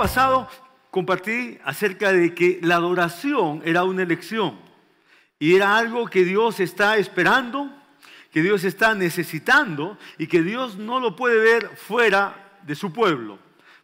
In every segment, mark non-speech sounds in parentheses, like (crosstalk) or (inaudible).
pasado compartí acerca de que la adoración era una elección y era algo que Dios está esperando, que Dios está necesitando y que Dios no lo puede ver fuera de su pueblo.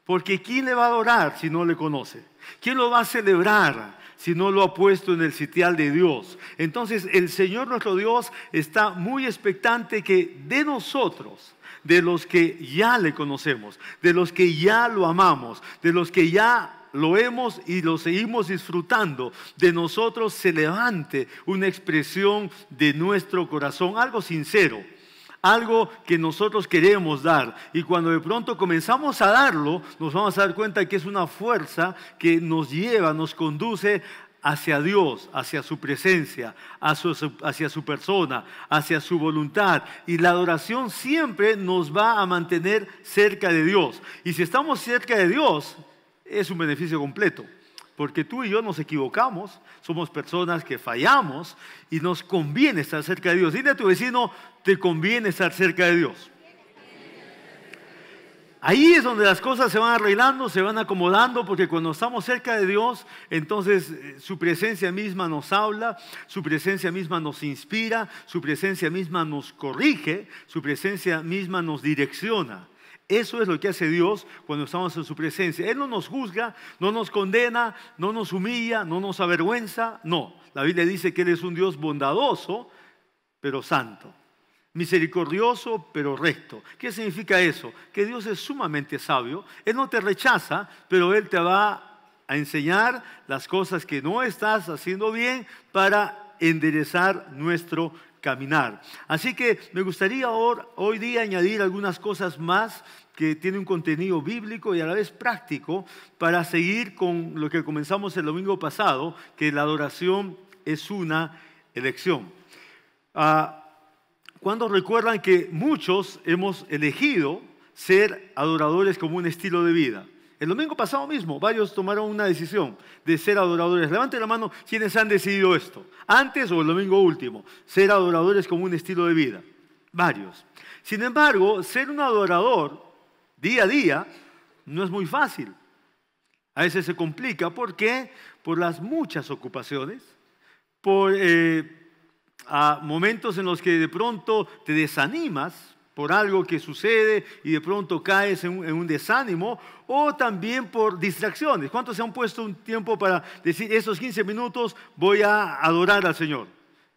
Porque ¿quién le va a adorar si no le conoce? ¿Quién lo va a celebrar si no lo ha puesto en el sitial de Dios? Entonces el Señor nuestro Dios está muy expectante que de nosotros, de los que ya le conocemos, de los que ya lo amamos, de los que ya lo hemos y lo seguimos disfrutando, de nosotros se levante una expresión de nuestro corazón, algo sincero algo que nosotros queremos dar. Y cuando de pronto comenzamos a darlo, nos vamos a dar cuenta que es una fuerza que nos lleva, nos conduce hacia Dios, hacia su presencia, hacia su persona, hacia su voluntad. Y la adoración siempre nos va a mantener cerca de Dios. Y si estamos cerca de Dios, es un beneficio completo. Porque tú y yo nos equivocamos, somos personas que fallamos y nos conviene estar cerca de Dios. Dile a tu vecino, te conviene estar cerca de Dios. Ahí es donde las cosas se van arreglando, se van acomodando, porque cuando estamos cerca de Dios, entonces eh, su presencia misma nos habla, su presencia misma nos inspira, su presencia misma nos corrige, su presencia misma nos direcciona. Eso es lo que hace Dios cuando estamos en su presencia. Él no nos juzga, no nos condena, no nos humilla, no nos avergüenza. No, la Biblia dice que Él es un Dios bondadoso, pero santo. Misericordioso, pero recto. ¿Qué significa eso? Que Dios es sumamente sabio. Él no te rechaza, pero Él te va a enseñar las cosas que no estás haciendo bien para enderezar nuestro caminar. Así que me gustaría hoy día añadir algunas cosas más que tienen un contenido bíblico y a la vez práctico para seguir con lo que comenzamos el domingo pasado, que la adoración es una elección. Ah, cuando recuerdan que muchos hemos elegido ser adoradores como un estilo de vida? El domingo pasado mismo, varios tomaron una decisión de ser adoradores. Levante la mano quienes han decidido esto, antes o el domingo último, ser adoradores como un estilo de vida. Varios. Sin embargo, ser un adorador día a día no es muy fácil. A veces se complica. ¿Por qué? Por las muchas ocupaciones, por eh, momentos en los que de pronto te desanimas por algo que sucede y de pronto caes en un, desánimo, o también por distracciones. ¿Cuántos se han puesto un tiempo para decir, esos 15 minutos voy a adorar al Señor?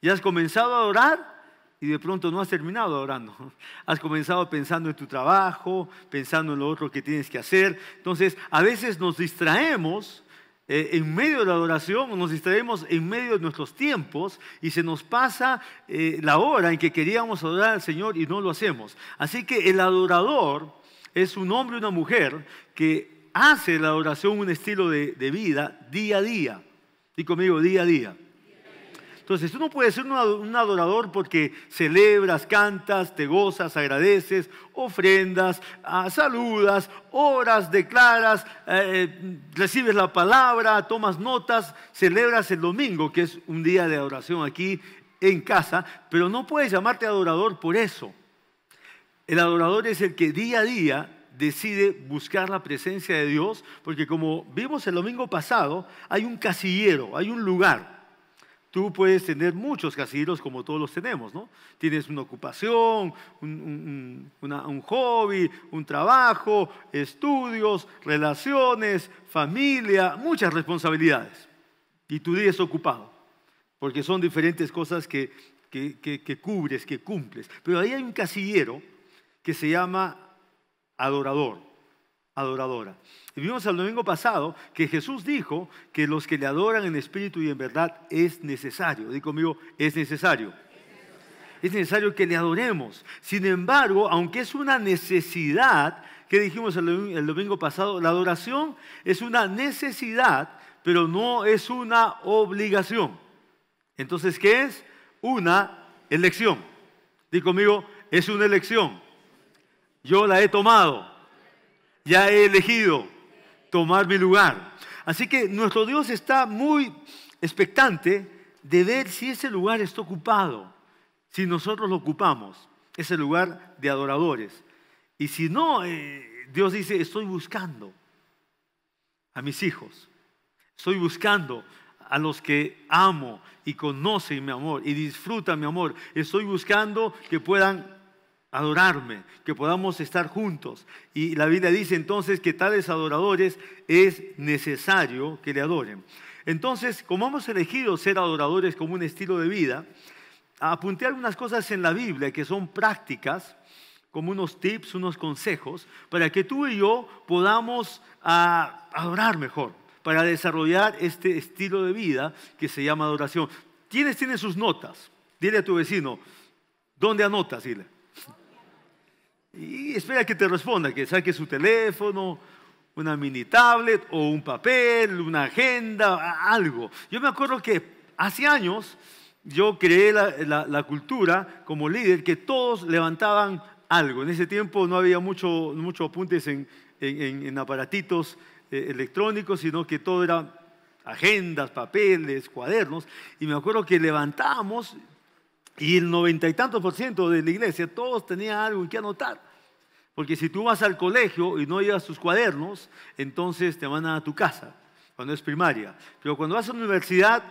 ¿Ya has comenzado a adorar? Y de pronto no has terminado adorando. (laughs) Has comenzado pensando en tu trabajo, pensando en lo otro que tienes que hacer. Entonces, a veces nos distraemos eh, en medio de la adoración, nos distraemos en medio de nuestros tiempos y se nos pasa eh, la hora en que queríamos adorar al Señor y no lo hacemos. Así que el adorador es un hombre o una mujer que hace la adoración un estilo de, de vida día a día. Y conmigo, día a día. Entonces, tú no puedes ser un adorador porque celebras, cantas, te gozas, agradeces, ofrendas, ah, saludas, oras, declaras, eh, recibes la palabra, tomas notas, celebras el domingo, que es un día de adoración aquí en casa, pero no puedes llamarte adorador por eso. El adorador es el que día a día decide buscar la presencia de Dios, porque como vimos el domingo pasado, hay un casillero, hay un lugar Tú puedes tener muchos casilleros como todos los tenemos, ¿no? Tienes una ocupación, un, hobby, un trabajo, estudios, relaciones, familia, muchas responsabilidades. Y tu día es ocupado, porque son diferentes cosas que, que, que cubres, que cumples. Pero ahí hay un casillero que se llama adorador, adoradora. Y vimos el domingo pasado que Jesús dijo que los que le adoran en espíritu y en verdad es necesario. Digo conmigo, es necesario. Es necesario que le adoremos. Sin embargo, aunque es una necesidad, que dijimos el domingo pasado, la adoración es una necesidad, pero no es una obligación. Entonces, ¿qué es? Una elección. Digo conmigo, es una elección. Yo la he tomado. Ya he elegido tomar mi lugar. Así que nuestro Dios está muy expectante de ver si ese lugar está ocupado, si nosotros lo ocupamos, ese lugar de adoradores. Y si no, eh, Dios dice, estoy buscando. a mis hijos. Estoy buscando a los que amo y conocen mi amor y disfrutan mi amor. Estoy buscando que puedan adorarme, que podamos estar juntos. Y la Biblia dice entonces que tales adoradores es necesario que le adoren. Entonces, como hemos elegido ser adoradores como un estilo de vida, apunté algunas cosas en la Biblia que son prácticas, como unos tips, unos consejos, para que tú y yo podamos ah, adorar mejor, para desarrollar este estilo de vida que se llama adoración. ¿Quiénes tienen sus notas? Dile a tu vecino, ¿dónde anotas? Dile. Y espera que te responda, que saque su teléfono, una mini tablet o un papel, una agenda, algo. Yo me acuerdo que hace años yo creé la, cultura como líder que todos levantaban algo. En ese tiempo no había mucho, mucho apuntes en, en, aparatitos eh, electrónicos, sino que todo era agendas, papeles, cuadernos. Y me acuerdo que levantábamos y el noventa y tantos por ciento de la iglesia, todos tenían algo que anotar. Porque si tú vas al colegio y no llevas tus cuadernos, entonces te van a tu casa, cuando es primaria. Pero cuando vas a la universidad,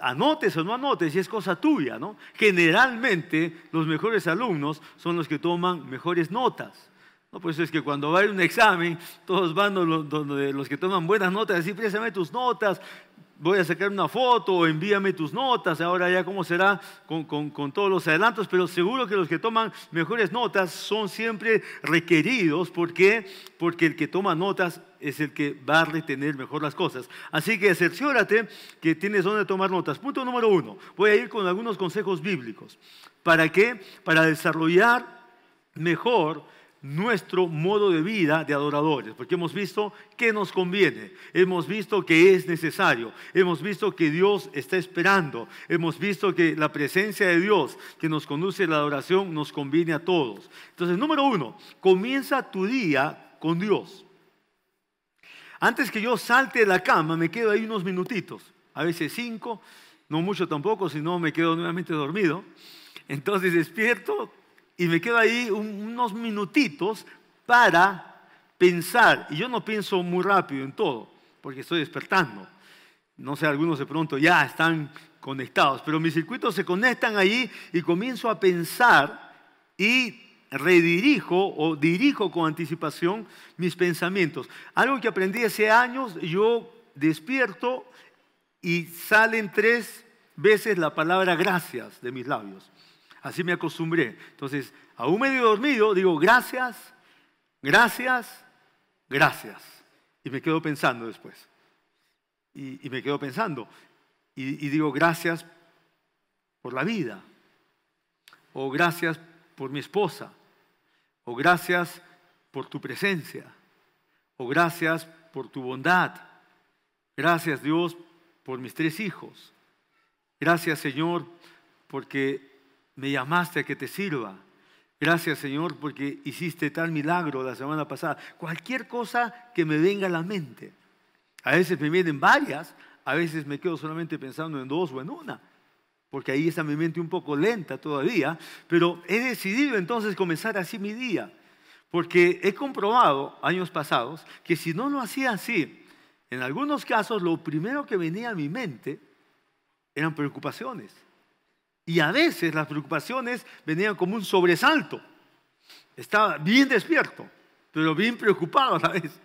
anotes o no anotes, y es cosa tuya, ¿no? Generalmente los mejores alumnos son los que toman mejores notas. ¿no? Por eso es que cuando va a ir un examen, todos van donde los que toman buenas notas, decir, préstame tus notas, voy a sacar una foto, envíame tus notas, ahora ya cómo será con, con, todos los adelantos, pero seguro que los que toman mejores notas son siempre requeridos. ¿Por qué? Porque el que toma notas es el que va a retener mejor las cosas. Así que cerciórate que tienes donde tomar notas. Punto número uno, voy a ir con algunos consejos bíblicos. ¿Para qué? Para desarrollar mejor nuestro modo de vida de adoradores, porque hemos visto que nos conviene, hemos visto que es necesario, hemos visto que Dios está esperando, hemos visto que la presencia de Dios que nos conduce a la adoración nos conviene a todos. Entonces, número uno, comienza tu día con Dios. Antes que yo salte de la cama, me quedo ahí unos minutitos, a veces cinco, no mucho tampoco, si no me quedo nuevamente dormido. Entonces despierto, y me quedo ahí unos minutitos para pensar. Y yo no pienso muy rápido en todo, porque estoy despertando. No sé, algunos de pronto ya están conectados, pero mis circuitos se conectan ahí y comienzo a pensar y redirijo o dirijo con anticipación mis pensamientos. Algo que aprendí hace años, yo despierto y salen tres veces la palabra gracias de mis labios. Así me acostumbré. Entonces, aún medio dormido, digo gracias, gracias, gracias. Y me quedo pensando después. Y, me quedo pensando. Y, y digo gracias por la vida. O gracias por mi esposa. O gracias por tu presencia. O gracias por tu bondad. Gracias Dios por mis tres hijos. Gracias Señor porque me llamaste a que te sirva. Gracias Señor porque hiciste tal milagro la semana pasada. Cualquier cosa que me venga a la mente. A veces me vienen varias, a veces me quedo solamente pensando en dos o en una, porque ahí está mi mente un poco lenta todavía, pero he decidido entonces comenzar así mi día, porque he comprobado años pasados que si no lo hacía así, en algunos casos lo primero que venía a mi mente eran preocupaciones. Y a veces las preocupaciones venían como un sobresalto. Estaba bien despierto, pero bien preocupado a la vez.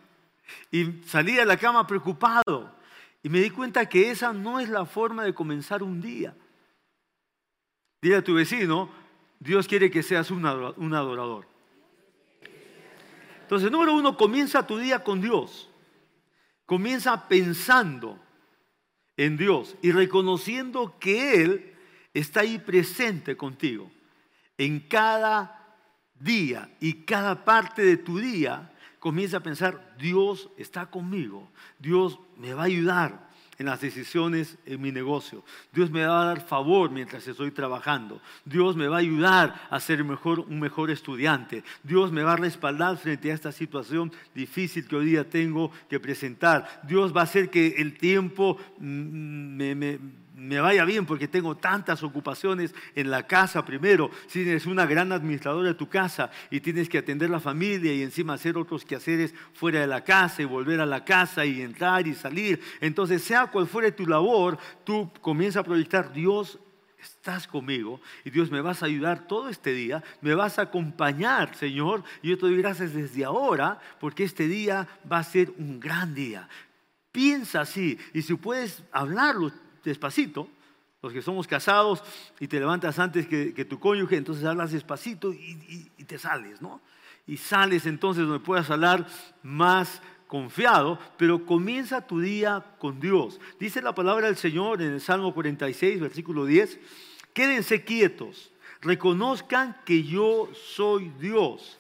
Y salía de la cama preocupado. Y me di cuenta que esa no es la forma de comenzar un día. Dile a tu vecino, Dios quiere que seas un adorador. Entonces, número uno, comienza tu día con Dios. Comienza pensando en Dios y reconociendo que Él está ahí presente contigo. En cada día y cada parte de tu día comienza a pensar, Dios está conmigo, Dios me va a ayudar, en las decisiones en mi negocio. Dios me va a dar favor mientras estoy trabajando. Dios me va a ayudar a ser mejor, un mejor estudiante. Dios me va a respaldar frente a esta situación difícil que hoy día tengo que presentar. Dios va a hacer que el tiempo mm, me, me vaya bien porque tengo tantas ocupaciones en la casa primero. Si eres una gran administradora de tu casa y tienes que atender la familia y encima hacer otros quehaceres fuera de la casa y volver a la casa y entrar y salir. Entonces, sea cual fuere tu labor, tú comienzas a proyectar, Dios estás conmigo y Dios me vas a ayudar todo este día, me vas a acompañar, Señor, y yo te doy gracias desde ahora porque este día va a ser un gran día. Piensa así y si puedes hablarlo despacito, los que somos casados y te levantas antes que, tu cónyuge, entonces hablas despacito y, y te sales, ¿no? Y sales entonces donde puedas hablar más confiado, pero comienza tu día con Dios. Dice la palabra del Señor en el Salmo 46, versículo 10, quédense quietos, reconozcan que yo soy Dios.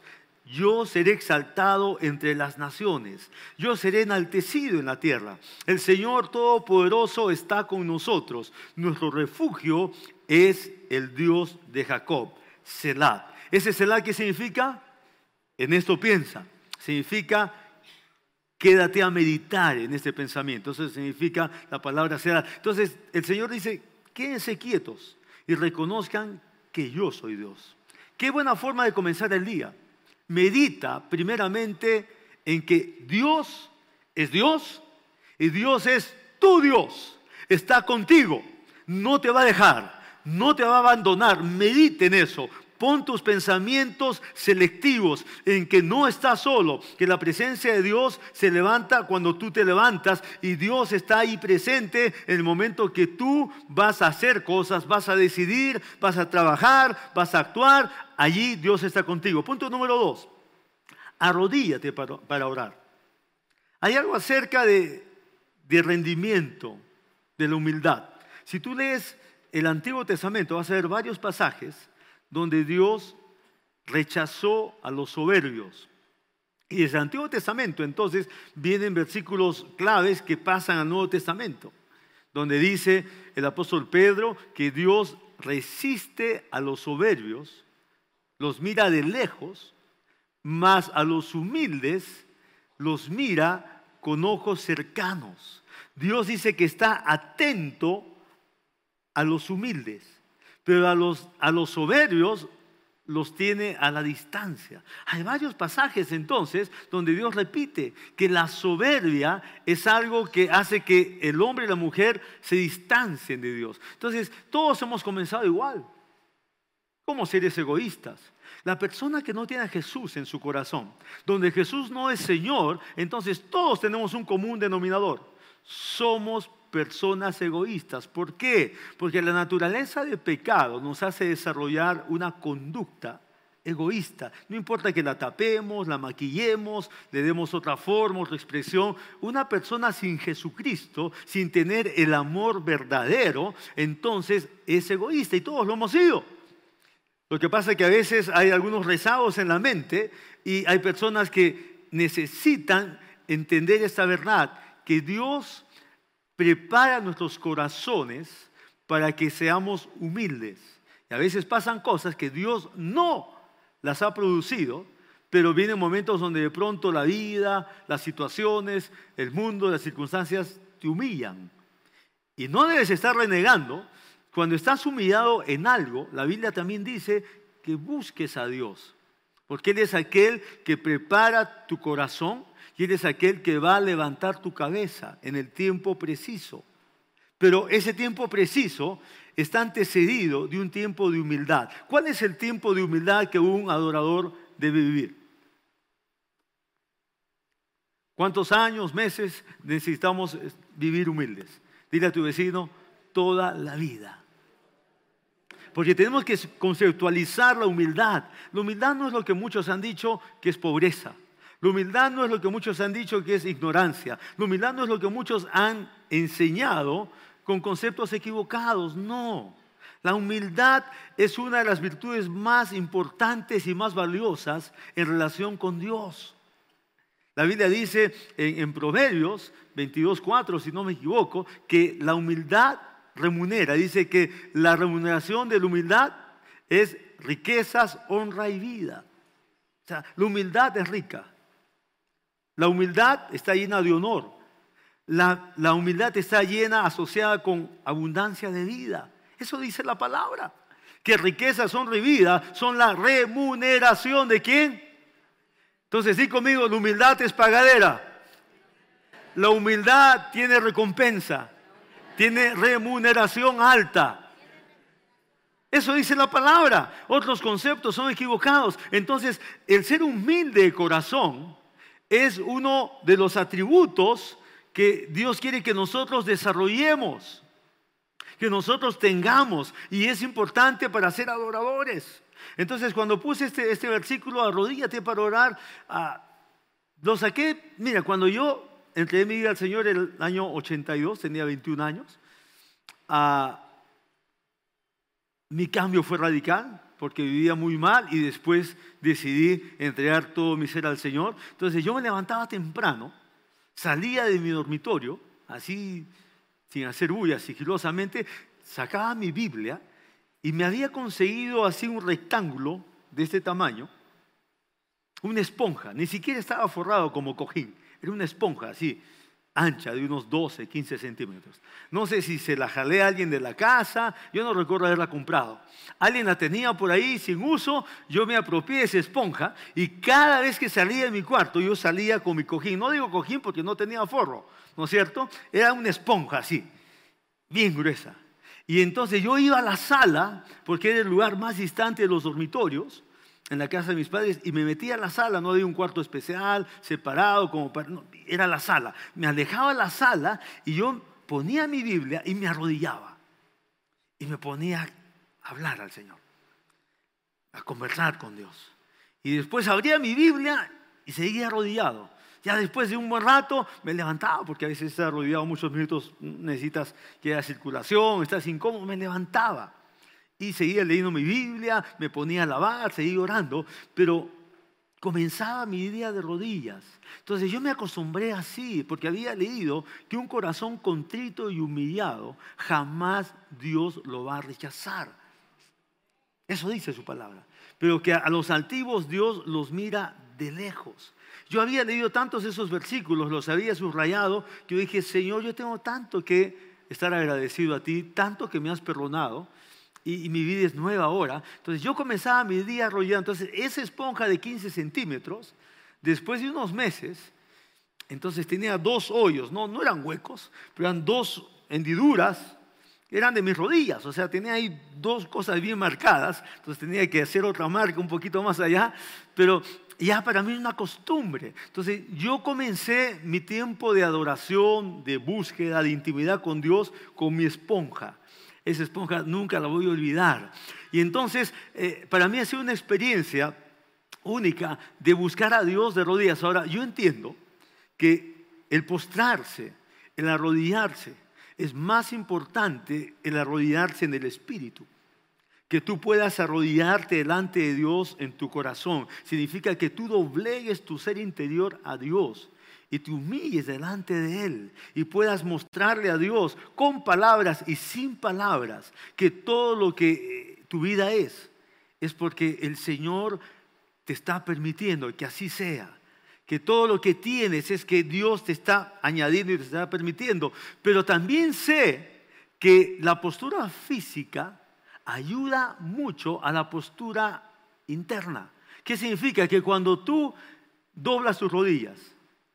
Yo seré exaltado entre las naciones, yo seré enaltecido en la tierra. El Señor Todopoderoso está con nosotros. Nuestro refugio es el Dios de Jacob, Selah. ¿Ese Selah qué significa? En esto piensa. Significa Quédate a meditar en este pensamiento. Eso significa la palabra será. Entonces el Señor dice, quédense quietos y reconozcan que yo soy Dios. Qué buena forma de comenzar el día. Medita primeramente en que Dios es Dios y Dios es tu Dios. Está contigo. No te va a dejar. No te va a abandonar. Medite en eso. Pon tus pensamientos selectivos en que no estás solo, que la presencia de Dios se levanta cuando tú te levantas y Dios está ahí presente en el momento que tú vas a hacer cosas, vas a decidir, vas a trabajar, vas a actuar. Allí Dios está contigo. Punto número dos. Arrodíllate para, orar. Hay algo acerca de, de rendimiento, de la humildad. Si tú lees el Antiguo Testamento, vas a ver varios pasajes donde Dios rechazó a los soberbios. Y desde el Antiguo Testamento entonces vienen versículos claves que pasan al Nuevo Testamento, donde dice el apóstol Pedro que Dios resiste a los soberbios, los mira de lejos, mas a los humildes los mira con ojos cercanos. Dios dice que está atento a los humildes pero a los, a los soberbios los tiene a la distancia. Hay varios pasajes entonces donde Dios repite que la soberbia es algo que hace que el hombre y la mujer se distancien de Dios. Entonces, todos hemos comenzado igual. como seres egoístas? La persona que no tiene a Jesús en su corazón, donde Jesús no es Señor, entonces todos tenemos un común denominador. Somos personas egoístas. ¿Por qué? Porque la naturaleza de pecado nos hace desarrollar una conducta egoísta. No importa que la tapemos, la maquillemos, le demos otra forma, otra expresión. Una persona sin Jesucristo, sin tener el amor verdadero, entonces es egoísta y todos lo hemos sido. Lo que pasa es que a veces hay algunos rezagos en la mente y hay personas que necesitan entender esta verdad, que Dios prepara nuestros corazones para que seamos humildes. Y a veces pasan cosas que Dios no las ha producido, pero vienen momentos donde de pronto la vida, las situaciones, el mundo, las circunstancias te humillan. Y no debes estar renegando. Cuando estás humillado en algo, la Biblia también dice que busques a Dios, porque Él es aquel que prepara tu corazón y aquel que va a levantar tu cabeza en el tiempo preciso. Pero ese tiempo preciso está antecedido de un tiempo de humildad. ¿Cuál es el tiempo de humildad que un adorador debe vivir? ¿Cuántos años, meses necesitamos vivir humildes? Dile a tu vecino, toda la vida. Porque tenemos que conceptualizar la humildad. La humildad no es lo que muchos han dicho que es pobreza. La humildad no es lo que muchos han dicho que es ignorancia. La humildad no es lo que muchos han enseñado con conceptos equivocados. No. La humildad es una de las virtudes más importantes y más valiosas en relación con Dios. La Biblia dice en, en Proverbios 22.4, si no me equivoco, que la humildad remunera. Dice que la remuneración de la humildad es riquezas, honra y vida. O sea, la humildad es rica. La humildad está llena de honor. La, la humildad está llena, asociada con abundancia de vida. Eso dice la palabra. Que riquezas son vida, son la remuneración de quién? Entonces, sí conmigo, la humildad es pagadera. La humildad tiene recompensa, tiene remuneración alta. Eso dice la palabra. Otros conceptos son equivocados. Entonces, el ser humilde de corazón es uno de los atributos que Dios quiere que nosotros desarrollemos, que nosotros tengamos, y es importante para ser adoradores. Entonces, cuando puse este, este versículo, arrodíllate para orar, lo saqué, mira, cuando yo entré mi vida al Señor el año 82, tenía 21 años, ah, mi cambio fue radical porque vivía muy mal y después decidí entregar todo mi ser al Señor. Entonces yo me levantaba temprano, salía de mi dormitorio, así sin hacer bulla, sigilosamente, sacaba mi Biblia y me había conseguido así un rectángulo de este tamaño, una esponja, ni siquiera estaba forrado como cojín, era una esponja así, ancha de unos 12, 15 centímetros. No sé si se la jalé a alguien de la casa, yo no recuerdo haberla comprado. Alguien la tenía por ahí sin uso, yo me apropié de esa esponja y cada vez que salía de mi cuarto yo salía con mi cojín. No digo cojín porque no tenía forro, ¿no es cierto? Era una esponja así, bien gruesa. Y entonces yo iba a la sala, porque era el lugar más distante de los dormitorios, en la casa de mis padres y me metía a la sala, no había un cuarto especial, separado, como era la sala. Me alejaba la sala y yo ponía mi Biblia y me arrodillaba. Y me ponía a hablar al Señor, a conversar con Dios. Y después abría mi Biblia y seguía arrodillado. Ya después de un buen rato me levantaba, porque a veces estar arrodillado muchos minutos necesitas que haya circulación, estás incómodo, me levantaba y seguía leyendo mi Biblia, me ponía a lavar, seguía orando, pero comenzaba mi día de rodillas. Entonces yo me acostumbré así, porque había leído que un corazón contrito y humillado jamás Dios lo va a rechazar. Eso dice su palabra. Pero que a los altivos Dios los mira de lejos. Yo había leído tantos de esos versículos, los había subrayado, que yo dije, Señor, yo tengo tanto que estar agradecido a ti, tanto que me has perdonado, y, mi vida es nueva ahora. Entonces yo comenzaba mi día arrollando. Entonces esa esponja de 15 centímetros, después de unos meses, entonces tenía dos hoyos, no, no eran huecos, pero eran dos hendiduras, eran de mis rodillas, o sea, tenía ahí dos cosas bien marcadas, entonces tenía que hacer otra marca un poquito más allá, pero ya para mí es una costumbre. Entonces yo comencé mi tiempo de adoración, de búsqueda, de intimidad con Dios, con mi esponja. Esa esponja nunca la voy a olvidar. Y entonces, eh, para mí ha sido una experiencia única de buscar a Dios de rodillas. Ahora, yo entiendo que el postrarse, el arrodillarse, es más importante el arrodillarse en el Espíritu. Que tú puedas arrodillarte delante de Dios en tu corazón. Significa que tú doblegues tu ser interior a Dios y te humilles delante de Él y puedas mostrarle a Dios con palabras y sin palabras que todo lo que eh, tu vida es, es porque el Señor te está permitiendo que así sea. Que todo lo que tienes es que Dios te está añadiendo y te está permitiendo. Pero también sé que la postura física ayuda mucho a la postura interna. ¿Qué significa? Que cuando tú doblas tus rodillas,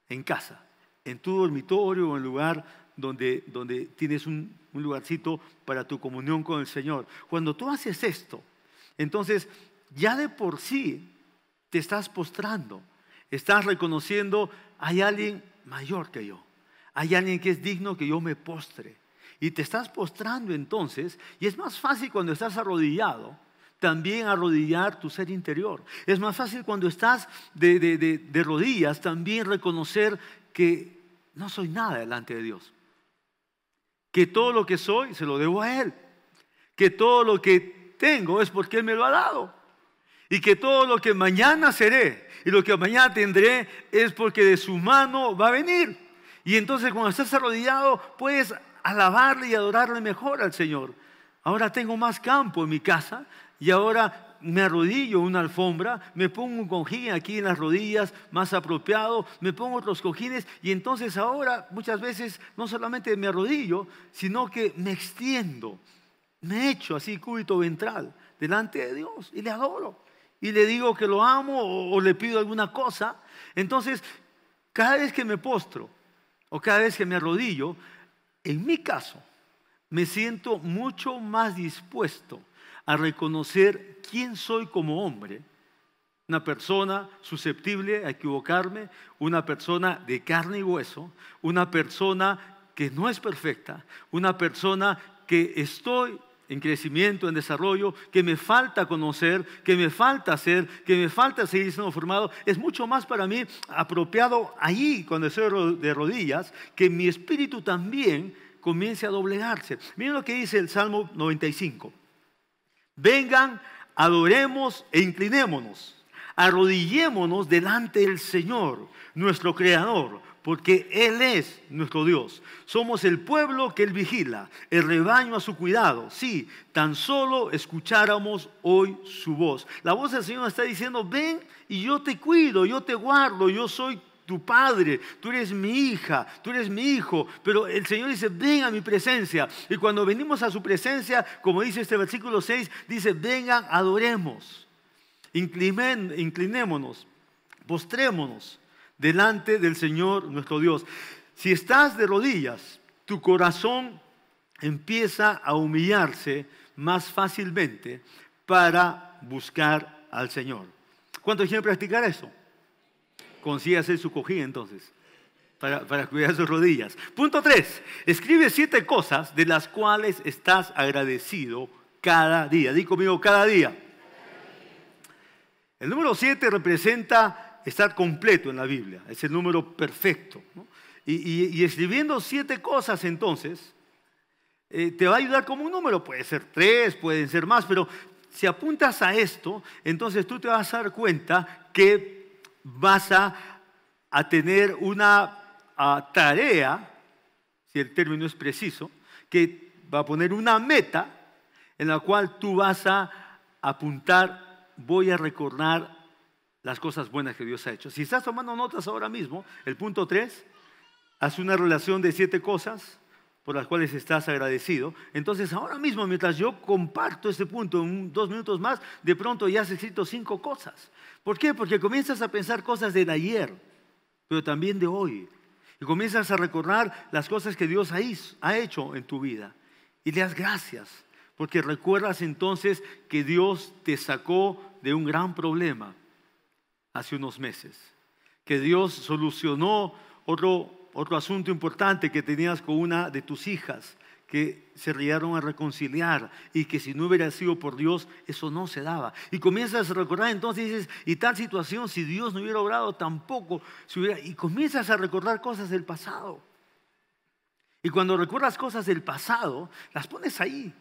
en casa, en tu dormitorio o en el lugar donde, donde tienes un, un lugarcito para tu comunión con el Señor. Cuando tú haces esto, entonces ya de por sí te estás postrando, estás reconociendo, hay alguien mayor que yo, hay alguien que es digno que yo me postre. Y te estás postrando entonces, y es más fácil cuando estás arrodillado, también arrodillar tu ser interior. Es más fácil cuando estás de, rodillas también reconocer que no soy nada delante de Dios. Que todo lo que soy se lo debo a Él. Que todo lo que tengo es porque Él me lo ha dado. Y que todo lo que mañana seré y lo que mañana tendré es porque de su mano va a venir. Y entonces cuando estás arrodillado puedes alabarle y adorarle mejor al Señor. Ahora tengo más campo en mi casa, y ahora me arrodillo una alfombra, me pongo un cojín aquí en las rodillas más apropiado, me pongo otros cojines y entonces ahora muchas veces no solamente me arrodillo, sino que me extiendo, me echo así cúbito ventral delante de Dios y le adoro. Y le digo que lo amo o, o le pido alguna cosa. Entonces, cada vez que me postro o cada vez que me arrodillo, en mi caso, me siento mucho más dispuesto a reconocer quién soy como hombre, una persona susceptible a equivocarme, una persona de carne y hueso, una persona que no es perfecta, una persona que estoy en crecimiento, en desarrollo, que me falta conocer, que me falta hacer, que me falta seguir siendo formado, es mucho más para mí apropiado ahí, cuando estoy de rodillas, que mi espíritu también comience a doblegarse. Miren lo que dice el Salmo 95. Vengan, adoremos e inclinémonos, arrodillémonos delante del Señor, nuestro Creador, porque Él es nuestro Dios. Somos el pueblo que Él vigila, el rebaño a su cuidado. Sí, tan solo escucháramos hoy su voz. La voz del Señor está diciendo, ven y yo te cuido, yo te guardo, yo soy tu padre, tú eres mi hija, tú eres mi hijo, pero el Señor dice, ven a mi presencia. Y cuando venimos a su presencia, como dice este versículo 6, dice, vengan, adoremos, inclinémonos, postrémonos delante del Señor nuestro Dios. Si estás de rodillas, tu corazón empieza a humillarse más fácilmente para buscar al Señor. ¿Cuántos quieren practicar eso? Consigue hacer su cojilla entonces, para, cuidar sus rodillas. Punto 3. Escribe siete cosas de las cuales estás agradecido cada día. Di conmigo, cada día. El número 7 representa estar completo en la Biblia. Es el número perfecto. Y, escribiendo siete cosas entonces, eh, te va a ayudar como un número. Puede ser tres, pueden ser más, pero si apuntas a esto, entonces tú te vas a dar cuenta que vas a, tener una tarea, si el término es preciso, que va a poner una meta en la cual tú vas a apuntar, voy a recordar las cosas buenas que Dios ha hecho. Si estás tomando notas ahora mismo, el punto 3, haz una relación de siete cosas por las cuales estás agradecido. Entonces, ahora mismo, mientras yo comparto este punto en dos minutos más, de pronto ya has escrito cinco cosas. ¿Por qué? Porque comienzas a pensar cosas del ayer, pero también de hoy. Y comienzas a recordar las cosas que Dios ha hecho en tu vida. Y le das gracias, porque recuerdas entonces que Dios te sacó de un gran problema hace unos meses. Que Dios solucionó otro otro asunto importante que tenías con una de tus hijas, que se llegaron a reconciliar y que si no hubiera sido por Dios, eso no se daba. Y comienzas a recordar entonces y tal situación, si Dios no hubiera obrado tampoco, y comienzas a recordar cosas del pasado. Y cuando recuerdas cosas del pasado, las pones ahí.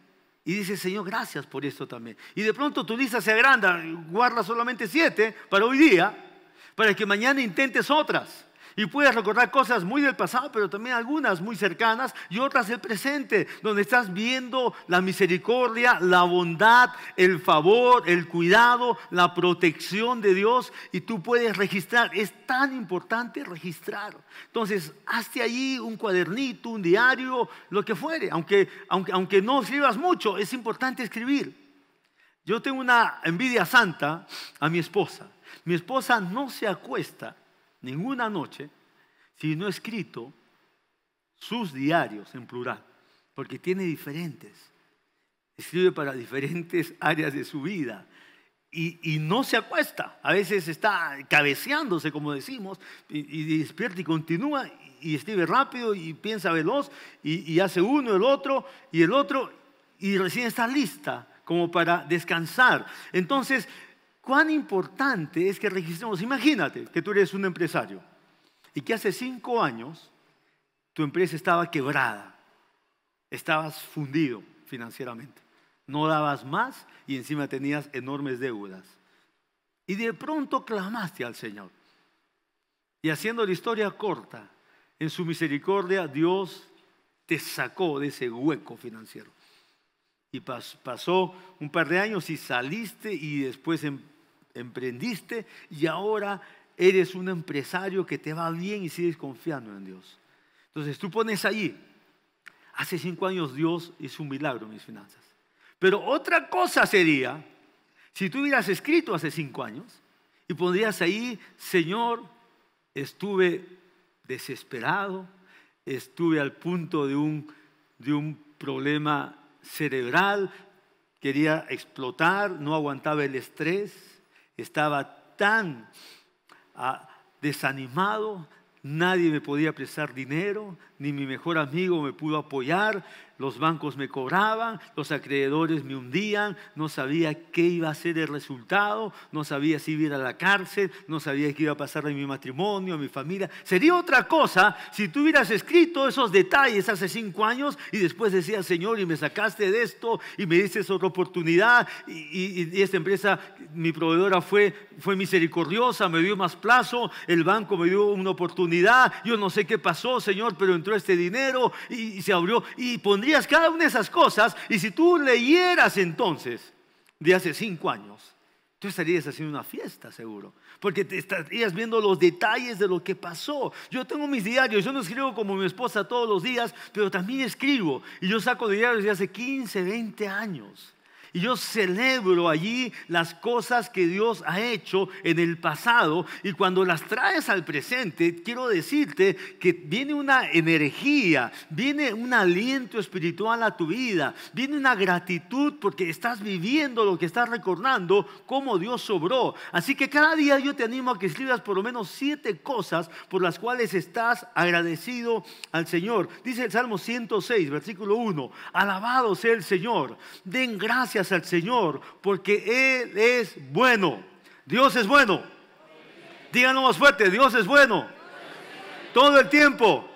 Y dices, Señor, gracias por esto también. Y de pronto tu lista se agranda, guarda solamente siete para hoy día, para que mañana intentes otras. Y puedes recordar cosas muy del pasado, pero también algunas muy cercanas y otras del presente, donde estás viendo la misericordia, la bondad, el favor, el cuidado, la protección de Dios y tú puedes registrar. Es tan importante registrar. Entonces, hazte allí un cuadernito, un diario, lo que fuere, aunque, aunque, aunque no escribas mucho, es importante escribir. Yo tengo una envidia santa a mi esposa. Mi esposa no se acuesta ninguna noche si no escrito sus diarios en plural, porque tiene diferentes. Escribe para diferentes (laughs) áreas de su vida. Y, no se acuesta, a veces está cabeceándose, como decimos, y, despierta y continúa, y escribe rápido y piensa veloz, y, y hace uno, el otro, y el otro, y recién está lista como para descansar. Entonces, cuán importante es que registremos. Imagínate que tú eres un empresario y que hace cinco años tu empresa estaba quebrada, estabas fundido financieramente, no dabas más y encima tenías enormes deudas. Y de pronto clamaste al Señor. Y haciendo la historia corta, en su misericordia Dios te sacó de ese hueco financiero. Y pasó un par de años y saliste y después em, emprendiste y ahora eres un empresario que te va bien y sigues confiando en Dios. Entonces tú pones ahí, hace cinco años Dios hizo un milagro en mis finanzas. Pero otra cosa sería, si tú hubieras escrito hace cinco años y pondrías ahí, Señor, estuve desesperado, estuve al punto de un, de un problema cerebral, quería explotar, no aguantaba el estrés, estaba tan ah, desanimado, nadie me podía prestar dinero, ni mi mejor amigo me pudo apoyar, los bancos me cobraban, los acreedores me hundían, no sabía qué iba a ser el resultado, no sabía si iba a ir a la cárcel, no sabía qué iba a pasar en mi matrimonio, en mi familia. Sería otra cosa si tú hubieras escrito esos detalles hace cinco años y después decías, Señor, y me sacaste de esto y me diste otra oportunidad y, esta empresa, mi proveedora fue, fue misericordiosa, me dio más plazo, el banco me dio una oportunidad, yo no sé qué pasó, Señor, pero este dinero y, y se abrió y pondría cada una de esas cosas y si tú leyeras entonces de hace cinco años, tú estarías haciendo una fiesta seguro, porque te estarías viendo los detalles de lo que pasó. Yo tengo mis diarios, yo no escribo como mi esposa todos los días, pero también escribo y yo saco diarios de hace 15, 20 años. Y yo celebro allí las cosas que Dios ha hecho en el pasado y cuando las traes al presente, quiero decirte que viene una energía, viene un aliento espiritual a tu vida, viene una gratitud porque estás viviendo lo que estás recordando, cómo Dios sobró. Así que cada día yo te animo a que escribas por lo menos siete cosas por las cuales estás agradecido al Señor. Dice el Salmo 106, versículo 1, alabado sea el Señor, den gracias al Señor porque Él es bueno. Dios es bueno. Díganlo más fuerte, Dios es bueno. Todo el tiempo.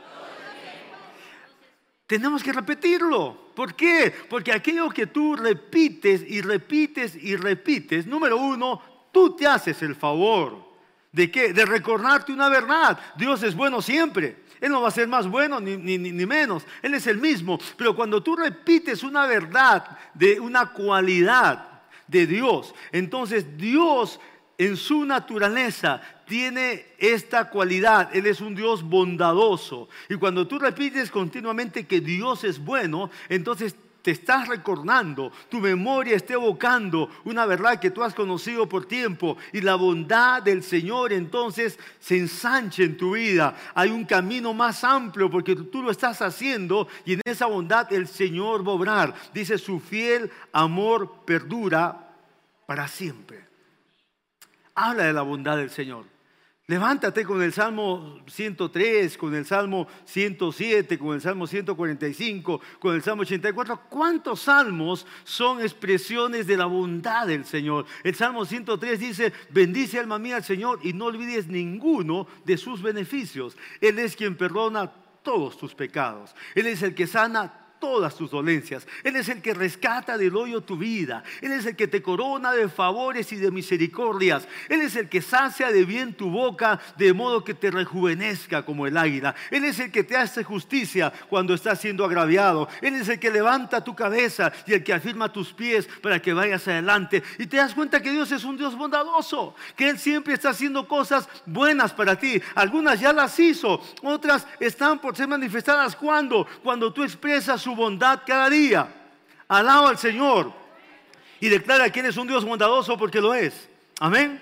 Tenemos que repetirlo. ¿Por qué? Porque aquello que tú repites y repites y repites, número uno, tú te haces el favor. ¿De qué? De recordarte una verdad. Dios es bueno siempre. Él no va a ser más bueno ni, ni, menos. Él es el mismo. Pero cuando tú repites una verdad de una cualidad de Dios, entonces Dios en su naturaleza tiene esta cualidad. Él es un Dios bondadoso. Y cuando tú repites continuamente que Dios es bueno, entonces te estás recordando, tu memoria está evocando una verdad que tú has conocido por tiempo y la bondad del Señor entonces se ensancha en tu vida. Hay un camino más amplio porque tú lo estás haciendo y en esa bondad el Señor va a obrar. Dice, su fiel amor perdura para siempre. Habla de la bondad del Señor. Levántate con el Salmo 103, con el Salmo 107, con el Salmo 145, con el Salmo 84. ¿Cuántos salmos son expresiones de la bondad del Señor? El Salmo 103 dice, bendice alma mía al Señor y no olvides ninguno de sus beneficios. Él es quien perdona todos tus pecados. Él es el que sana todas tus dolencias. Él es el que rescata del hoyo tu vida. Él es el que te corona de favores y de misericordias. Él es el que sacia de bien tu boca de modo que te rejuvenezca como el águila. Él es el que te hace justicia cuando estás siendo agraviado. Él es el que levanta tu cabeza y el que afirma tus pies para que vayas adelante. Y te das cuenta que Dios es un Dios bondadoso, que Él siempre está haciendo cosas buenas para ti. Algunas ya las hizo, otras están por ser manifestadas cuando, cuando tú expresas su bondad cada día. Alaba al Señor y declara que Él es un Dios bondadoso porque lo es. Amén.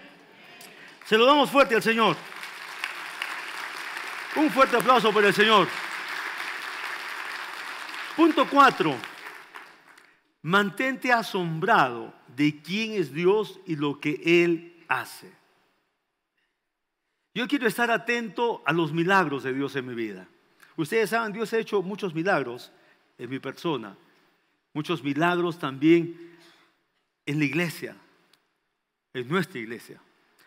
Se lo damos fuerte al Señor. Un fuerte aplauso por el Señor. Punto cuatro. Mantente asombrado de quién es Dios y lo que Él hace. Yo quiero estar atento a los milagros de Dios en mi vida. Ustedes saben, Dios ha hecho muchos milagros en mi persona, muchos milagros también en la iglesia, en nuestra iglesia.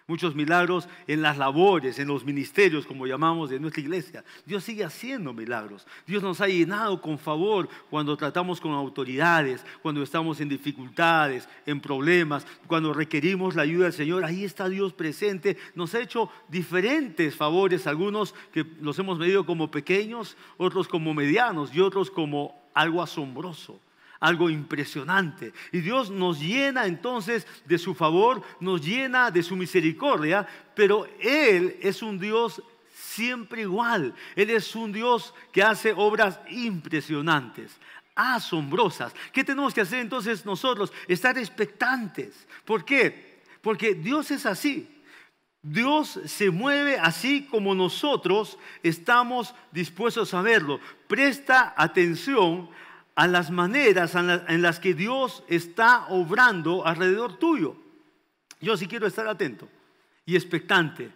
Muchos milagros en las labores, en los ministerios, como llamamos de nuestra iglesia. Dios sigue haciendo milagros. Dios nos ha llenado con favor cuando tratamos con autoridades, cuando estamos en dificultades, en problemas, cuando requerimos la ayuda del Señor. Ahí está Dios presente. Nos ha hecho diferentes favores, algunos que los hemos medido como pequeños, otros como medianos y otros como algo asombroso, algo impresionante. Y Dios nos llena entonces de su favor, nos llena de su misericordia, pero Él es un Dios siempre igual. Él es un Dios que hace obras impresionantes asombrosas. ¿Qué tenemos que hacer entonces nosotros? Estar expectantes. ¿Por qué? Porque Dios es así. Dios se mueve así como nosotros estamos dispuestos a verlo. Presta atención a las maneras en las que Dios está obrando alrededor tuyo. Yo sí quiero estar atento y expectante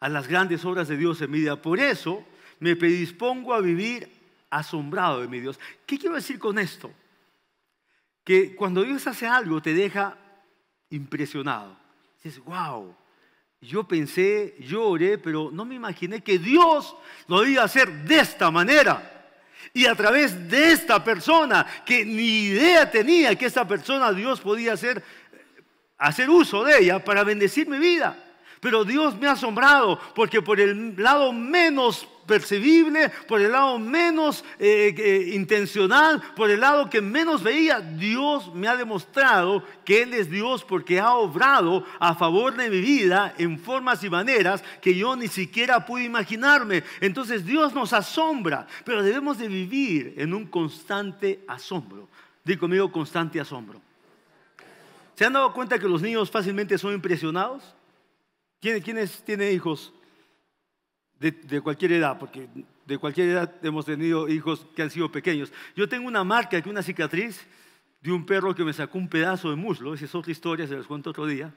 a las grandes obras de Dios en mi vida. Por eso me predispongo a vivir asombrado de mi Dios. ¿Qué quiero decir con esto? Que cuando Dios hace algo te deja impresionado. Dices, wow, yo pensé, yo oré, pero no me imaginé que Dios lo iba a hacer de esta manera. Y a través de esta persona, que ni idea tenía que esta persona Dios podía hacer, hacer uso de ella para bendecir mi vida. Pero Dios me ha asombrado porque por el lado menos percibible, por el lado menos eh, eh, intencional, por el lado que menos veía, Dios me ha demostrado que Él es Dios porque ha obrado a favor de mi vida en formas y maneras que yo ni siquiera pude imaginarme. Entonces Dios nos asombra, pero debemos de vivir en un constante asombro. Digo conmigo, constante asombro. ¿Se han dado cuenta que los niños fácilmente son impresionados? ¿Quiénes tienen hijos? de, cualquier edad, porque de cualquier edad hemos tenido hijos que han sido pequeños. Yo tengo una marca, aquí una cicatriz de un perro que me sacó un pedazo de muslo, esa es otra historia, se las cuento otro día.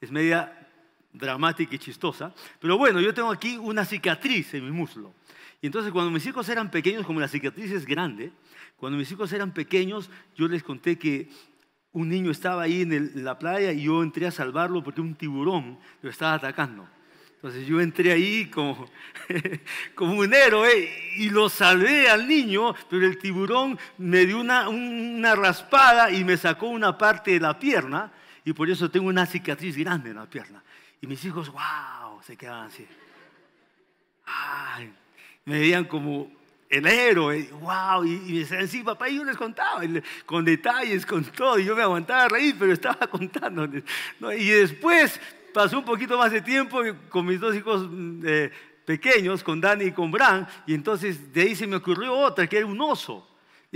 Es media dramática y chistosa. Pero bueno, yo tengo aquí una cicatriz en mi muslo. Y entonces cuando mis hijos eran pequeños, como la cicatriz es grande, cuando mis hijos eran pequeños, yo les conté que un niño estaba ahí en la playa y yo entré a salvarlo porque un tiburón lo estaba atacando. Entonces yo entré ahí como, (laughs) un héroe y lo salvé al niño, pero el tiburón me dio una, una raspada y me sacó una parte de la pierna y por eso tengo una cicatriz grande en la pierna. Y mis hijos, wow, se quedaban así. me veían como el héroe, wow, y, me decían, sí, papá, y yo les contaba, con detalles, con todo, y yo me aguantaba a reír, pero estaba (laughs) contando. Y después pasó un poquito más de tiempo con mis dos hijos mm, eh, pequeños, con Dani y con Bran, y entonces de ahí se me ocurrió otra, que era un oso.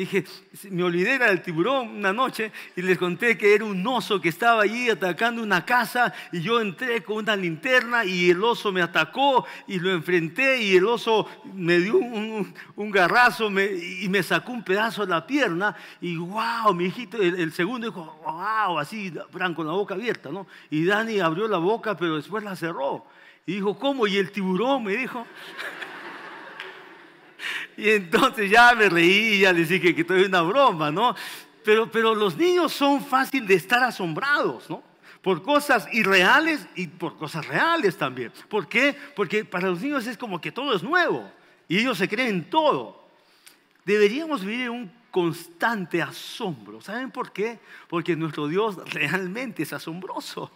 Dije, me olvidé del tiburón una noche y les conté que era un oso que estaba allí atacando una casa y yo entré con una linterna y el oso me atacó y lo enfrenté y el oso me dio un, garrazo y me sacó un pedazo de la pierna y wow, mi hijito, el, segundo dijo, wow, así, con la boca abierta, ¿no? Y Dani abrió la boca pero después la cerró. Y dijo, ¿cómo? Y el tiburón me dijo... Y entonces ya me reí, ya les dije que estoy una broma, ¿no? Pero, pero los niños son fáciles de estar asombrados, ¿no? Por cosas irreales y por cosas reales también. ¿Por qué? Porque para los niños es como que todo es nuevo y ellos se creen todo. Deberíamos vivir en un constante asombro. ¿Saben por qué? Porque nuestro Dios realmente es asombroso.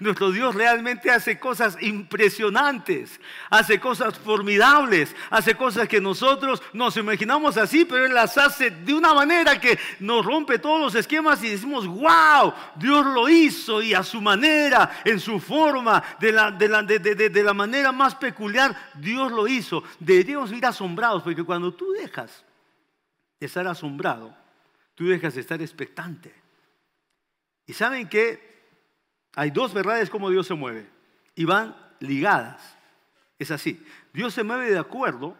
Nuestro Dios realmente hace cosas impresionantes, hace cosas formidables, hace cosas que nosotros nos imaginamos así, pero Él las hace de una manera que nos rompe todos los esquemas y decimos, wow, Dios lo hizo y a su manera, en su forma, de la, de la manera más peculiar, Dios lo hizo. Deberíamos ir asombrados, porque cuando tú dejas de estar asombrado, tú dejas de estar expectante. ¿Y saben qué? Hay dos verdades como Dios se mueve y van ligadas. Es así. Dios se mueve de acuerdo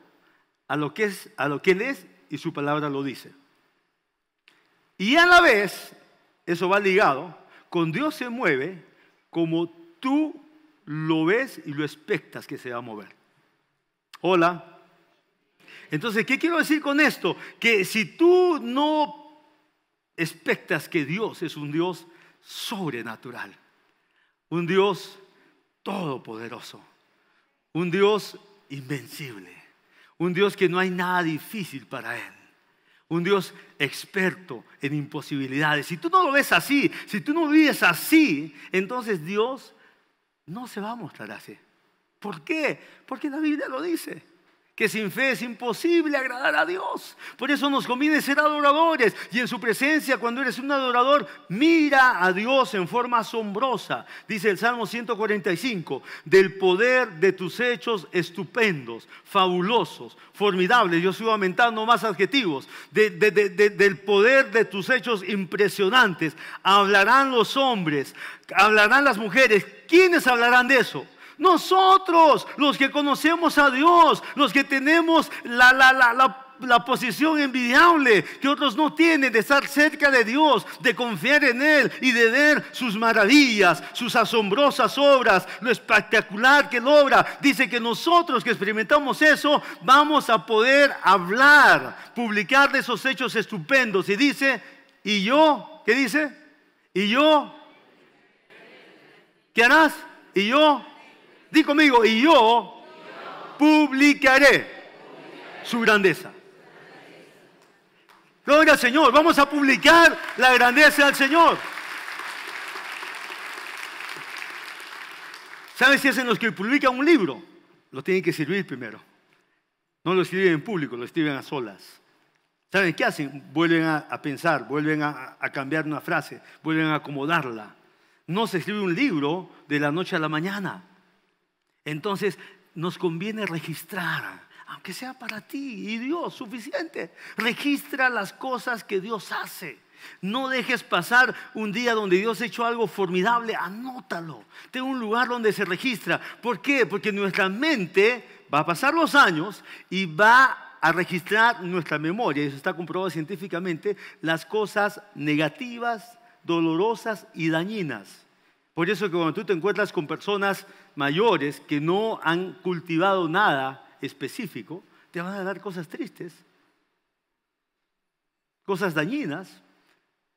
a lo que es, a lo que él es y su palabra lo dice. Y a la vez, eso va ligado, con Dios se mueve como tú lo ves y lo expectas que se va a mover. Hola. Entonces, ¿qué quiero decir con esto? Que si tú no expectas que Dios es un Dios sobrenatural, un Dios todopoderoso, un Dios invencible, un Dios que no hay nada difícil para Él, un Dios experto en imposibilidades. Si tú no lo ves así, si tú no vives así, entonces Dios no se va a mostrar así. ¿Por qué? Porque la Biblia lo dice. Que sin fe es imposible agradar a Dios. Por eso nos conviene ser adoradores y en su presencia cuando eres un adorador, mira a Dios en forma asombrosa. Dice el Salmo 145, del poder de tus hechos estupendos, fabulosos, formidables. Yo sigo aumentando más adjetivos. del poder de tus hechos impresionantes. Hablarán los hombres, hablarán las mujeres. ¿Quiénes hablarán de eso? Nosotros, los que conocemos a Dios, los que tenemos la, la, la, la posición envidiable que otros no tienen de estar cerca de Dios, de confiar en Él y de ver sus maravillas, sus asombrosas obras, lo espectacular que Él obra. Dice que nosotros que experimentamos eso vamos a poder hablar, publicar de esos hechos estupendos. Y dice, y yo, ¿qué dice? Y yo, ¿qué harás? Y yo Di conmigo, y yo publicaré su grandeza. Gloria al Señor, vamos a publicar la grandeza del Señor. ¿Sabes si hacen los que publican un libro? Lo tienen que servir primero. No lo escriben en público, lo escriben a solas. ¿Saben qué hacen? Vuelven a, pensar, vuelven a, a, cambiar una frase, vuelven a acomodarla. No se escribe un libro de la noche a la mañana. Entonces nos conviene registrar, aunque sea para ti y Dios, suficiente. Registra las cosas que Dios hace. No dejes pasar un día donde Dios ha hecho algo formidable, anótalo. Ten un lugar donde se registra. ¿Por qué? Porque nuestra mente va a pasar los años y va a registrar nuestra memoria, eso está comprobado científicamente, las cosas negativas, dolorosas y dañinas. Por eso que cuando tú te encuentras con personas mayores que no han cultivado nada específico, te van a dar cosas tristes, cosas dañinas,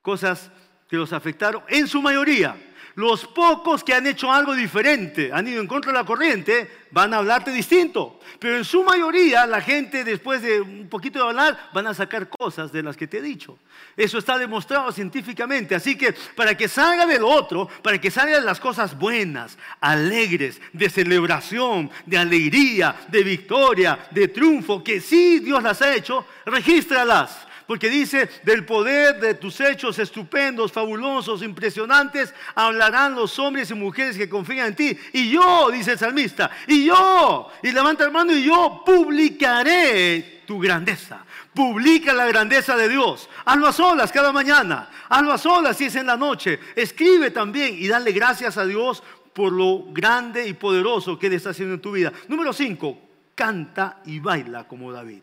cosas que los afectaron en su mayoría. Los pocos que han hecho algo diferente, han ido en contra de la corriente, van a hablarte distinto. Pero en su mayoría, la gente, después de un poquito de hablar, van a sacar cosas de las que te he dicho. Eso está demostrado científicamente. Así que para que salga del otro, para que salgan las cosas buenas, alegres, de celebración, de alegría, de victoria, de triunfo, que sí Dios las ha hecho, regístralas porque dice, del poder de tus hechos estupendos, fabulosos, impresionantes, hablarán los hombres y mujeres que confían en ti. Y yo, dice el salmista, y yo, y levanta el mano, y yo publicaré tu grandeza. Publica la grandeza de Dios. Hazlo a solas cada mañana. Hazlo a solas si es en la noche. Escribe también y dale gracias a Dios por lo grande y poderoso que Él está haciendo en tu vida. Número 5. Canta y baila como David.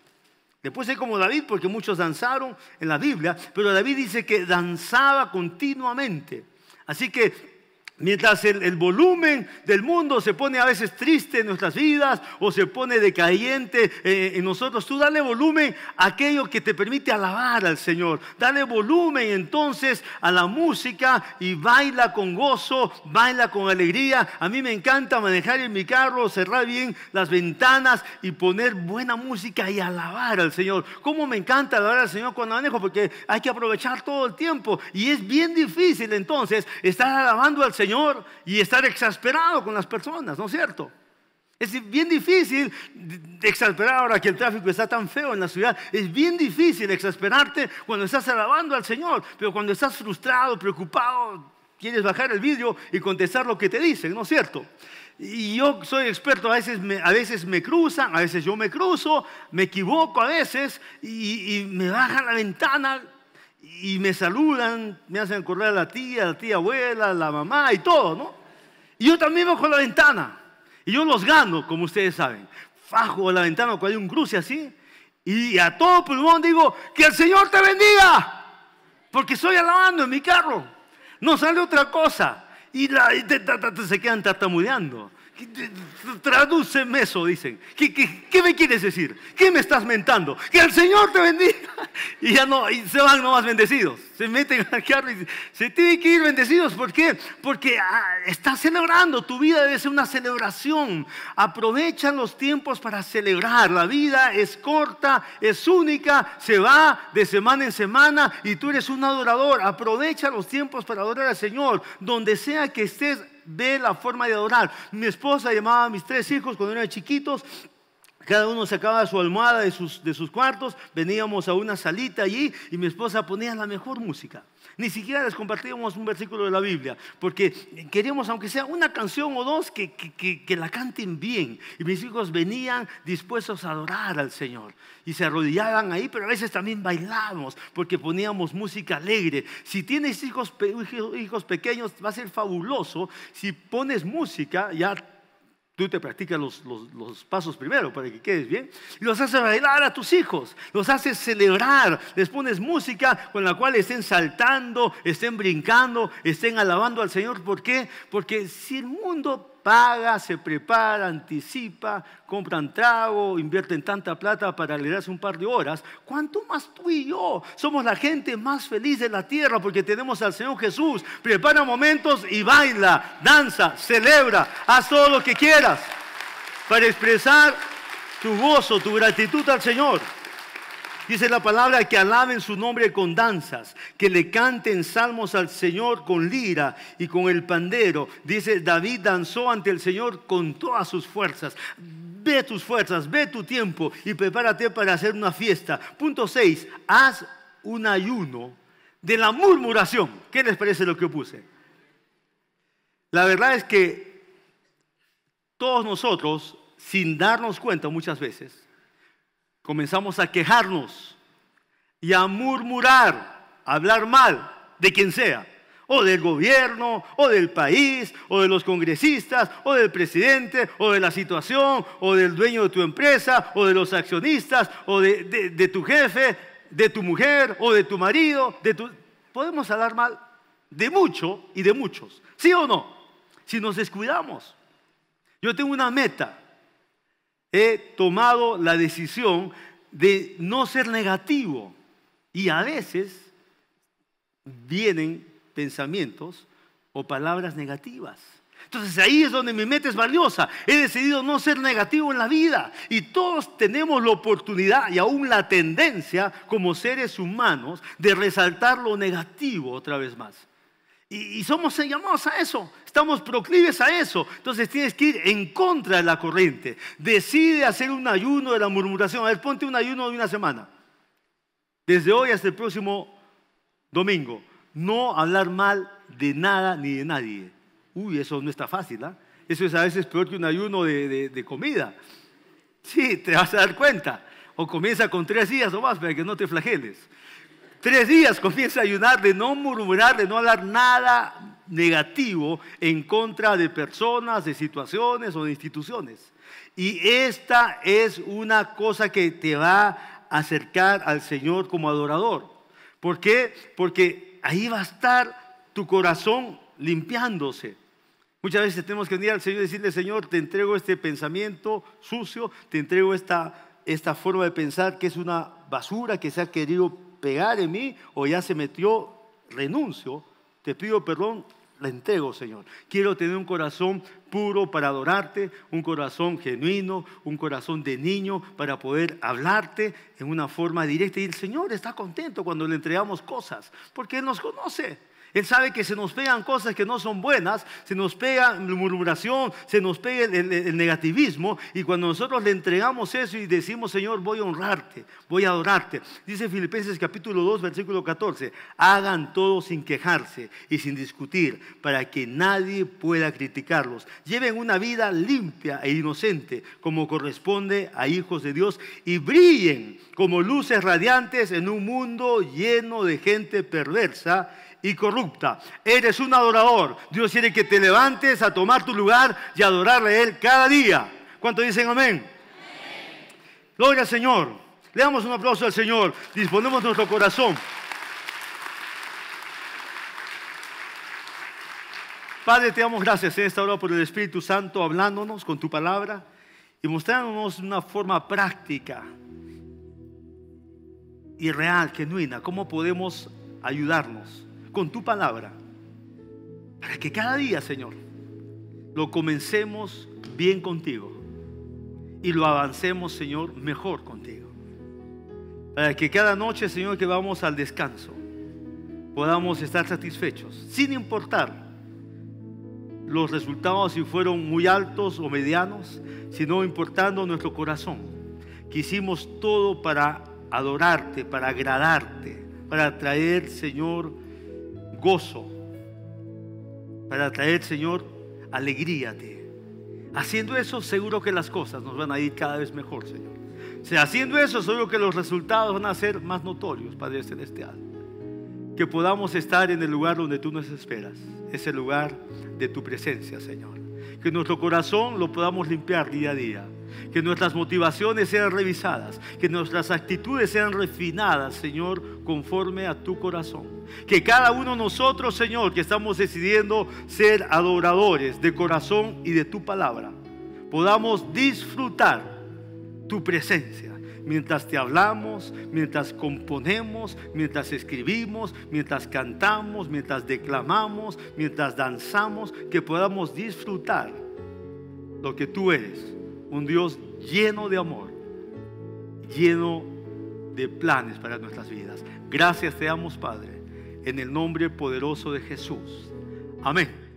Después ser como David, porque muchos danzaron en la Biblia, pero David dice que danzaba continuamente. Así que Mientras el, volumen del mundo se pone a veces triste en nuestras vidas o se pone decayente eh, en nosotros, tú dale volumen a aquello que te permite alabar al Señor. Dale volumen entonces a la música y baila con gozo, baila con alegría. A mí me encanta manejar en mi carro, cerrar bien las ventanas y poner buena música y alabar al Señor. ¿Cómo me encanta alabar al Señor cuando manejo? Porque hay que aprovechar todo el tiempo y es bien difícil entonces estar alabando al Señor Y estar exasperado con las personas, ¿no es cierto? Es bien difícil exasperar ahora que el tráfico está tan feo en la ciudad. Es bien difícil exasperarte cuando estás alabando al Señor, pero cuando estás frustrado, preocupado, quieres bajar el vídeo y contestar lo que te dicen, ¿no es cierto? Y yo soy experto, a veces me, a veces me cruzan, a veces yo me cruzo, me equivoco a veces y, y me bajan la ventana y me saludan, me hacen correr a la tía, a la tía abuela, a la mamá y todo, ¿no? Y yo también bajo la ventana. Y yo los gano, como ustedes saben. Fajo a la ventana cuando hay un cruce así. Y a todo pulmón digo, que el Señor te bendiga. Porque estoy alabando en mi carro. No sale otra cosa. Y, la, se quedan tartamudeando. Tradúceme eso, dicen. ¿Qué, me quieres decir? ¿Qué me estás mentando? Que el Señor te bendiga. (laughs) Y ya no, y se van nomás bendecidos. Se meten al carro y se tienen que ir bendecidos. ¿Por qué? Porque ah, estás celebrando. Tu vida debe ser una celebración. Aprovecha los tiempos para celebrar. La vida es corta, es única, se va de semana en semana y tú eres un adorador. Aprovecha los tiempos para adorar al Señor. Donde sea que estés ve la forma de adorar. Mi esposa llamaba a mis tres hijos cuando eran chiquitos Cada uno sacaba su almohada de sus, de sus cuartos, veníamos a una salita allí y mi esposa ponía la mejor música. Ni siquiera les compartíamos un versículo de la Biblia, porque queríamos, aunque sea una canción o dos, que, que, la canten bien. Y mis hijos venían dispuestos a adorar al Señor. Y se arrodillaban ahí, pero a veces también bailábamos, porque poníamos música alegre. Si tienes hijos, hijos pequeños, va a ser fabuloso. Si pones música, ya Tú te practicas los, los, pasos primero para que quedes bien. Y los haces bailar a tus hijos. Los haces celebrar. Les pones música con la cual estén saltando, estén brincando, estén alabando al Señor. ¿Por qué? Porque si el mundo paga, se prepara, anticipa, compran trago, invierten tanta plata para alegrarse un par de horas. ¿Cuánto más tú y yo? Somos la gente más feliz de la tierra porque tenemos al Señor Jesús. Prepara momentos y baila, danza, celebra, haz todo lo que quieras para expresar tu gozo, tu gratitud al Señor. Dice la palabra que alaben su nombre con danzas, que le canten salmos al Señor con lira y con el pandero. Dice, David danzó ante el Señor con todas sus fuerzas. Ve tus fuerzas, ve tu tiempo y prepárate para hacer una fiesta. Punto 6, haz un ayuno de la murmuración. ¿Qué les parece lo que puse? La verdad es que todos nosotros, sin darnos cuenta muchas veces, comenzamos a quejarnos y a murmurar, a hablar mal de quien sea, o del gobierno, o del país, o de los congresistas, o del presidente, o de la situación, o del dueño de tu empresa, o de los accionistas, o de, tu jefe, de tu mujer, o de tu marido, de tu... Podemos hablar mal de mucho y de muchos, ¿sí o no? Si nos descuidamos. Yo tengo una meta he tomado la decisión de no ser negativo. Y a veces vienen pensamientos o palabras negativas. Entonces ahí es donde mi meta es valiosa. He decidido no ser negativo en la vida. Y todos tenemos la oportunidad y aún la tendencia como seres humanos de resaltar lo negativo otra vez más. Y, somos llamados a eso, estamos proclives a eso. Entonces tienes que ir en contra de la corriente. Decide hacer un ayuno de la murmuración. A ver, ponte un ayuno de una semana. Desde hoy hasta el próximo domingo. No hablar mal de nada ni de nadie. Uy, eso no está fácil, ¿ah? Eso es a veces peor que un ayuno de, de comida. Sí, te vas a dar cuenta. O comienza con tres días o más para que no te flageles. Tres días comienza a ayunar de no murmurar, de no hablar nada negativo en contra de personas, de situaciones o de instituciones. Y esta es una cosa que te va a acercar al Señor como adorador. ¿Por qué? Porque ahí va a estar tu corazón limpiándose. Muchas veces tenemos que venir al Señor y decirle, Señor, te entrego este pensamiento sucio, te entrego esta, esta forma de pensar que es una basura que se ha querido pegar en mí o ya se metió, renuncio, te pido perdón, la entrego, Señor. Quiero tener un corazón puro para adorarte, un corazón genuino, un corazón de niño para poder hablarte en una forma directa. Y el Señor está contento cuando le entregamos cosas, porque Él nos conoce. Él sabe que se nos pegan cosas que no son buenas, se nos pega murmuración, se nos pega el, negativismo y cuando nosotros le entregamos eso y decimos, Señor, voy a honrarte, voy a adorarte. Dice Filipenses capítulo 2, versículo 14, hagan todo sin quejarse y sin discutir para que nadie pueda criticarlos. Lleven una vida limpia e inocente como corresponde a hijos de Dios y brillen como luces radiantes en un mundo lleno de gente perversa y corrupta. Eres un adorador. Dios quiere que te levantes a tomar tu lugar y adorarle a Él cada día. ¿Cuánto dicen amén? Gloria al Señor. Le damos un aplauso al Señor. Disponemos nuestro corazón. Padre, te damos gracias en esta hora por el Espíritu Santo hablándonos con tu palabra y mostrándonos una forma práctica y real, genuina, cómo podemos ayudarnos con tu palabra, para que cada día, Señor, lo comencemos bien contigo y lo avancemos, Señor, mejor contigo. Para que cada noche, Señor, que vamos al descanso, podamos estar satisfechos, sin importar los resultados si fueron muy altos o medianos, sino importando nuestro corazón que hicimos todo para adorarte, para agradarte, para traer, Señor, gozo, para traer, Señor, alegría a ti. Haciendo eso, seguro que las cosas nos van a ir cada vez mejor, Señor. O haciendo eso, seguro que los resultados van a ser más notorios, Padre Celestial. Que podamos estar en el lugar donde tú nos esperas, ese lugar de tu presencia, Señor. Que nuestro corazón lo podamos limpiar día a día. Que nuestras motivaciones sean revisadas. Que nuestras actitudes sean refinadas, Señor, conforme a tu corazón. Que cada uno de nosotros, Señor, que estamos decidiendo ser adoradores de corazón y de tu palabra, podamos disfrutar tu presencia mientras te hablamos, mientras componemos, mientras escribimos, mientras cantamos, mientras declamamos, mientras danzamos, que podamos disfrutar lo que tú eres, un Dios lleno de amor, lleno de planes para nuestras vidas. Gracias te damos, Padre, en el nombre poderoso de Jesús. Amén.